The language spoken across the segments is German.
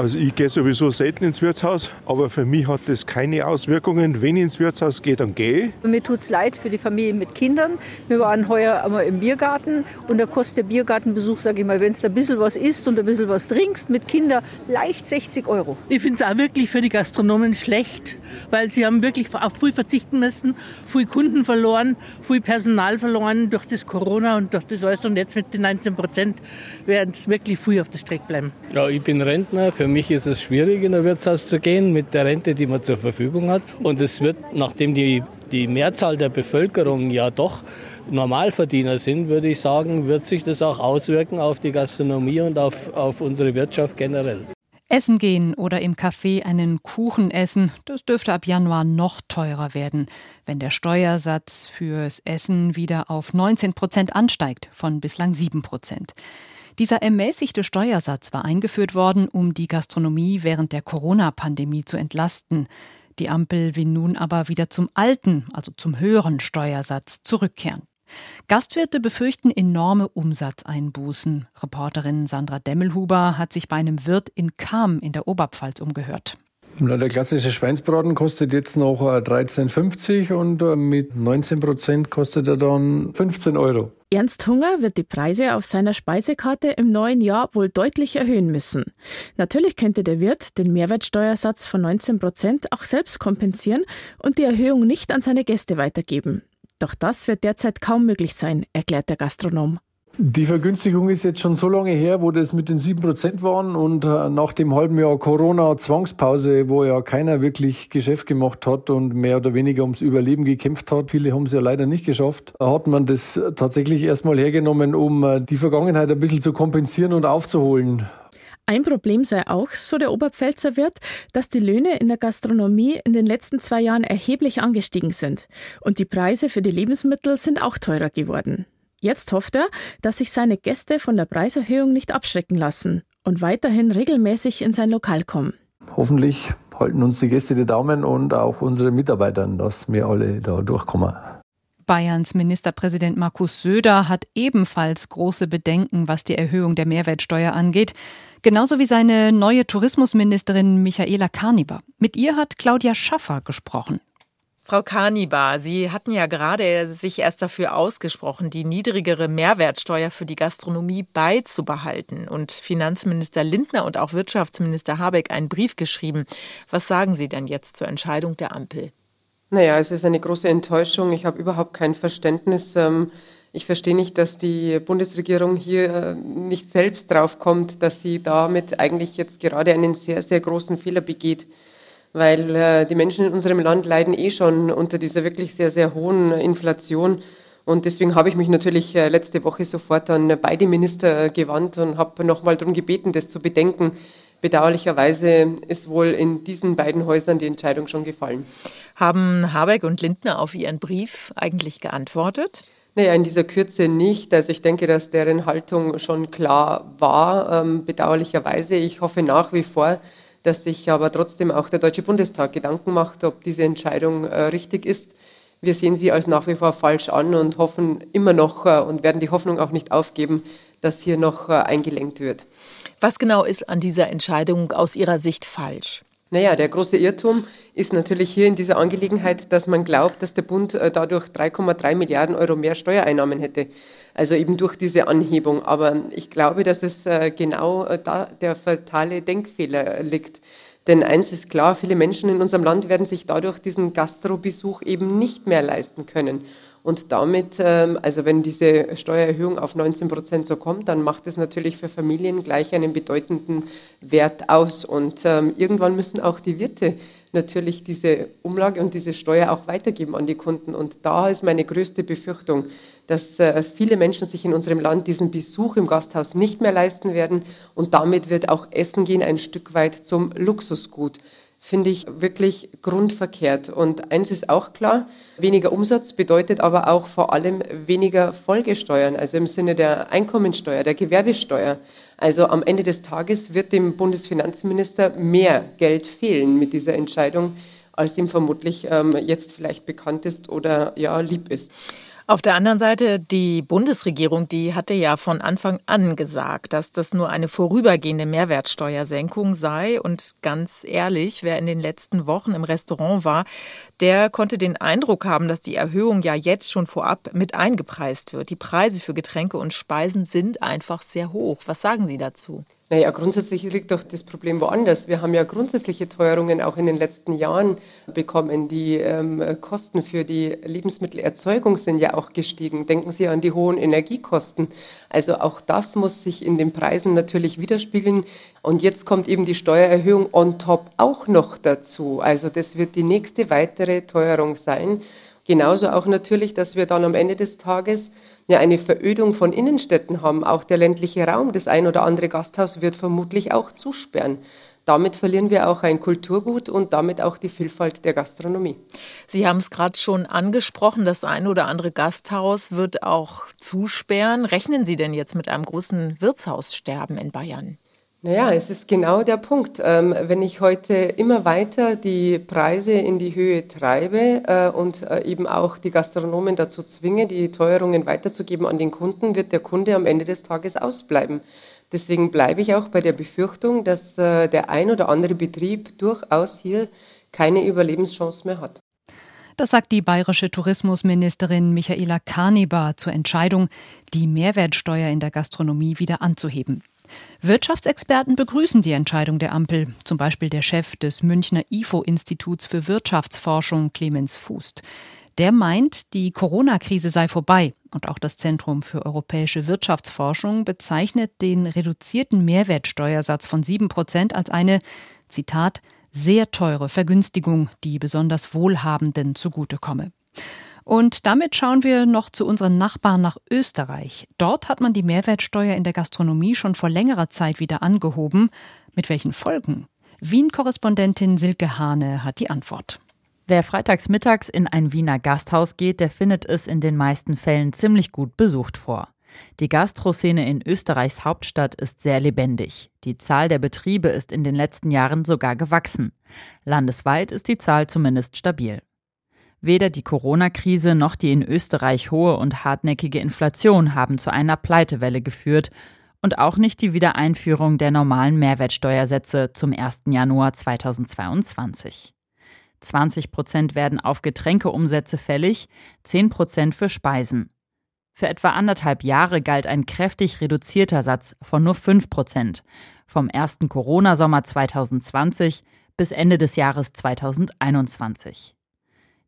Also ich gehe sowieso selten ins Wirtshaus, aber für mich hat das keine Auswirkungen. Wenn ich ins Wirtshaus gehe, dann gehe ich. Mir tut es leid für die Familie mit Kindern. Wir waren heuer einmal im Biergarten und da kostet der Biergartenbesuch, sage ich mal, wenn du ein bisschen was isst und ein bisschen was trinkst mit Kindern, leicht 60 Euro. Ich finde es auch wirklich für die Gastronomen schlecht, weil sie haben wirklich auf viel verzichten müssen, viel Kunden verloren, viel Personal verloren durch das Corona und durch das alles und jetzt mit den 19 Prozent werden wirklich viel auf der Strecke bleiben. Ja, ich bin Rentner. Für mich ist es schwierig, in ein Wirtshaus zu gehen mit der Rente, die man zur Verfügung hat. Und es wird, nachdem die, die Mehrzahl der Bevölkerung ja doch Normalverdiener sind, würde ich sagen, wird sich das auch auswirken auf die Gastronomie und auf, auf unsere Wirtschaft generell. Essen gehen oder im Café einen Kuchen essen, das dürfte ab Januar noch teurer werden, wenn der Steuersatz fürs Essen wieder auf 19 Prozent ansteigt, von bislang 7 Prozent. Dieser ermäßigte Steuersatz war eingeführt worden, um die Gastronomie während der Corona-Pandemie zu entlasten. Die Ampel will nun aber wieder zum alten, also zum höheren Steuersatz zurückkehren. Gastwirte befürchten enorme Umsatzeinbußen. Reporterin Sandra Demmelhuber hat sich bei einem Wirt in Kam in der Oberpfalz umgehört. Der klassische Schweinsbraten kostet jetzt noch 13,50 und äh, mit 19 Prozent kostet er dann 15 Euro. Ernst Hunger wird die Preise auf seiner Speisekarte im neuen Jahr wohl deutlich erhöhen müssen. Natürlich könnte der Wirt den Mehrwertsteuersatz von 19 Prozent auch selbst kompensieren und die Erhöhung nicht an seine Gäste weitergeben. Doch das wird derzeit kaum möglich sein, erklärt der Gastronom. Die Vergünstigung ist jetzt schon so lange her, wo das mit den 7% waren und äh, nach dem halben Jahr Corona-Zwangspause, wo ja keiner wirklich Geschäft gemacht hat und mehr oder weniger ums Überleben gekämpft hat, viele haben es ja leider nicht geschafft, hat man das tatsächlich erstmal hergenommen, um äh, die Vergangenheit ein bisschen zu kompensieren und aufzuholen. Ein Problem sei auch, so der Oberpfälzer Wirt, dass die Löhne in der Gastronomie in den letzten zwei Jahren erheblich angestiegen sind. Und die Preise für die Lebensmittel sind auch teurer geworden. Jetzt hofft er, dass sich seine Gäste von der Preiserhöhung nicht abschrecken lassen und weiterhin regelmäßig in sein Lokal kommen. Hoffentlich halten uns die Gäste die Daumen und auch unsere Mitarbeiter, dass wir alle da durchkommen. Bayerns Ministerpräsident Markus Söder hat ebenfalls große Bedenken, was die Erhöhung der Mehrwertsteuer angeht. Genauso wie seine neue Tourismusministerin Michaela Karniber. Mit ihr hat Claudia Schaffer gesprochen. Frau Karnibar, Sie hatten ja gerade sich erst dafür ausgesprochen, die niedrigere Mehrwertsteuer für die Gastronomie beizubehalten und Finanzminister Lindner und auch Wirtschaftsminister Habeck einen Brief geschrieben. Was sagen Sie denn jetzt zur Entscheidung der Ampel? Naja, es ist eine große Enttäuschung. Ich habe überhaupt kein Verständnis. Ähm, ich verstehe nicht, dass die Bundesregierung hier äh, nicht selbst drauf kommt, dass sie damit eigentlich jetzt gerade einen sehr, sehr großen Fehler begeht weil äh, die Menschen in unserem Land leiden eh schon unter dieser wirklich sehr, sehr hohen Inflation. Und deswegen habe ich mich natürlich äh, letzte Woche sofort an beide Minister gewandt und habe nochmal darum gebeten, das zu bedenken. Bedauerlicherweise ist wohl in diesen beiden Häusern die Entscheidung schon gefallen. Haben Habeck und Lindner auf Ihren Brief eigentlich geantwortet? Naja, in dieser Kürze nicht. Also ich denke, dass deren Haltung schon klar war, ähm, bedauerlicherweise. Ich hoffe nach wie vor, dass sich aber trotzdem auch der Deutsche Bundestag Gedanken macht, ob diese Entscheidung äh, richtig ist. Wir sehen sie als nach wie vor falsch an und hoffen immer noch äh, und werden die Hoffnung auch nicht aufgeben, dass hier noch äh, eingelenkt wird. Was genau ist an dieser Entscheidung aus Ihrer Sicht falsch? Naja, der große Irrtum ist natürlich hier in dieser Angelegenheit, dass man glaubt, dass der Bund äh, dadurch 3,3 Milliarden Euro mehr Steuereinnahmen hätte. Also eben durch diese Anhebung. Aber ich glaube, dass es äh, genau äh, da der fatale Denkfehler liegt. Denn eins ist klar, viele Menschen in unserem Land werden sich dadurch diesen Gastrobesuch eben nicht mehr leisten können. Und damit, ähm, also wenn diese Steuererhöhung auf 19 Prozent so kommt, dann macht es natürlich für Familien gleich einen bedeutenden Wert aus. Und ähm, irgendwann müssen auch die Wirte natürlich diese Umlage und diese Steuer auch weitergeben an die Kunden. Und da ist meine größte Befürchtung, dass äh, viele Menschen sich in unserem Land diesen Besuch im Gasthaus nicht mehr leisten werden. Und damit wird auch Essen gehen ein Stück weit zum Luxusgut finde ich wirklich grundverkehrt. Und eins ist auch klar, weniger Umsatz bedeutet aber auch vor allem weniger Folgesteuern, also im Sinne der Einkommensteuer, der Gewerbesteuer. Also am Ende des Tages wird dem Bundesfinanzminister mehr Geld fehlen mit dieser Entscheidung, als ihm vermutlich ähm, jetzt vielleicht bekannt ist oder ja lieb ist. Auf der anderen Seite, die Bundesregierung, die hatte ja von Anfang an gesagt, dass das nur eine vorübergehende Mehrwertsteuersenkung sei. Und ganz ehrlich, wer in den letzten Wochen im Restaurant war, der konnte den Eindruck haben, dass die Erhöhung ja jetzt schon vorab mit eingepreist wird. Die Preise für Getränke und Speisen sind einfach sehr hoch. Was sagen Sie dazu? Naja, grundsätzlich liegt doch das Problem woanders. Wir haben ja grundsätzliche Teuerungen auch in den letzten Jahren bekommen. Die ähm, Kosten für die Lebensmittelerzeugung sind ja auch gestiegen. Denken Sie an die hohen Energiekosten. Also auch das muss sich in den Preisen natürlich widerspiegeln. Und jetzt kommt eben die Steuererhöhung on top auch noch dazu. Also das wird die nächste weitere Teuerung sein. Genauso auch natürlich, dass wir dann am Ende des Tages ja eine Verödung von Innenstädten haben. Auch der ländliche Raum, das ein oder andere Gasthaus wird vermutlich auch zusperren. Damit verlieren wir auch ein Kulturgut und damit auch die Vielfalt der Gastronomie. Sie haben es gerade schon angesprochen, das ein oder andere Gasthaus wird auch zusperren. Rechnen Sie denn jetzt mit einem großen Wirtshaussterben in Bayern? Naja, es ist genau der Punkt. Ähm, wenn ich heute immer weiter die Preise in die Höhe treibe äh, und äh, eben auch die Gastronomen dazu zwinge, die Teuerungen weiterzugeben an den Kunden, wird der Kunde am Ende des Tages ausbleiben. Deswegen bleibe ich auch bei der Befürchtung, dass äh, der ein oder andere Betrieb durchaus hier keine Überlebenschance mehr hat. Das sagt die bayerische Tourismusministerin Michaela Karnebar zur Entscheidung, die Mehrwertsteuer in der Gastronomie wieder anzuheben. Wirtschaftsexperten begrüßen die Entscheidung der Ampel, zum Beispiel der Chef des Münchner IFO-Instituts für Wirtschaftsforschung, Clemens Fußt. Der meint, die Corona-Krise sei vorbei und auch das Zentrum für europäische Wirtschaftsforschung bezeichnet den reduzierten Mehrwertsteuersatz von 7 Prozent als eine, Zitat, sehr teure Vergünstigung, die besonders Wohlhabenden zugutekomme. Und damit schauen wir noch zu unseren Nachbarn nach Österreich. Dort hat man die Mehrwertsteuer in der Gastronomie schon vor längerer Zeit wieder angehoben. Mit welchen Folgen? Wien-Korrespondentin Silke Hane hat die Antwort. Wer freitags mittags in ein Wiener Gasthaus geht, der findet es in den meisten Fällen ziemlich gut besucht vor. Die Gastroszene in Österreichs Hauptstadt ist sehr lebendig. Die Zahl der Betriebe ist in den letzten Jahren sogar gewachsen. Landesweit ist die Zahl zumindest stabil. Weder die Corona-Krise noch die in Österreich hohe und hartnäckige Inflation haben zu einer Pleitewelle geführt und auch nicht die Wiedereinführung der normalen Mehrwertsteuersätze zum 1. Januar 2022. 20 Prozent werden auf Getränkeumsätze fällig, 10 Prozent für Speisen. Für etwa anderthalb Jahre galt ein kräftig reduzierter Satz von nur 5 Prozent, vom ersten Corona-Sommer 2020 bis Ende des Jahres 2021.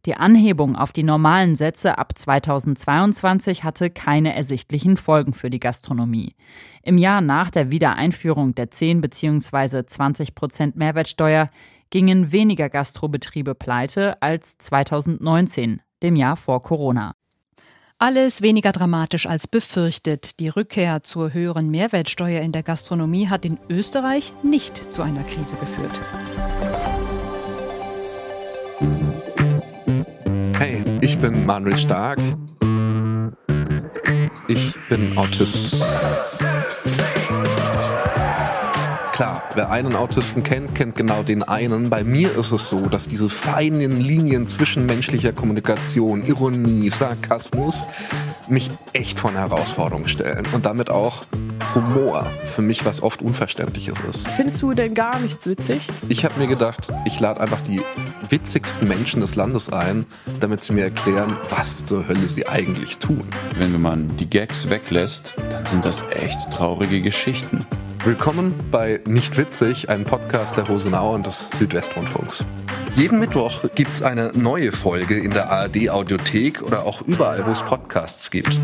Die Anhebung auf die normalen Sätze ab 2022 hatte keine ersichtlichen Folgen für die Gastronomie. Im Jahr nach der Wiedereinführung der 10 bzw. 20 Prozent Mehrwertsteuer gingen weniger Gastrobetriebe pleite als 2019, dem Jahr vor Corona. Alles weniger dramatisch als befürchtet. Die Rückkehr zur höheren Mehrwertsteuer in der Gastronomie hat in Österreich nicht zu einer Krise geführt. Ich bin Manuel Stark. Ich bin Autist. Klar, wer einen Autisten kennt, kennt genau den einen. Bei mir ist es so, dass diese feinen Linien zwischen menschlicher Kommunikation, Ironie, Sarkasmus mich echt vor eine Herausforderung stellen und damit auch Humor für mich was oft Unverständliches ist. Findest du denn gar nichts witzig? Ich habe mir gedacht, ich lade einfach die witzigsten Menschen des Landes ein, damit sie mir erklären, was zur Hölle sie eigentlich tun. Wenn man die Gags weglässt, dann sind das echt traurige Geschichten. Willkommen bei Nicht Witzig, einem Podcast der Rosenau und des Südwestrundfunks. Jeden Mittwoch gibt es eine neue Folge in der ARD Audiothek oder auch überall, wo es Podcasts gibt.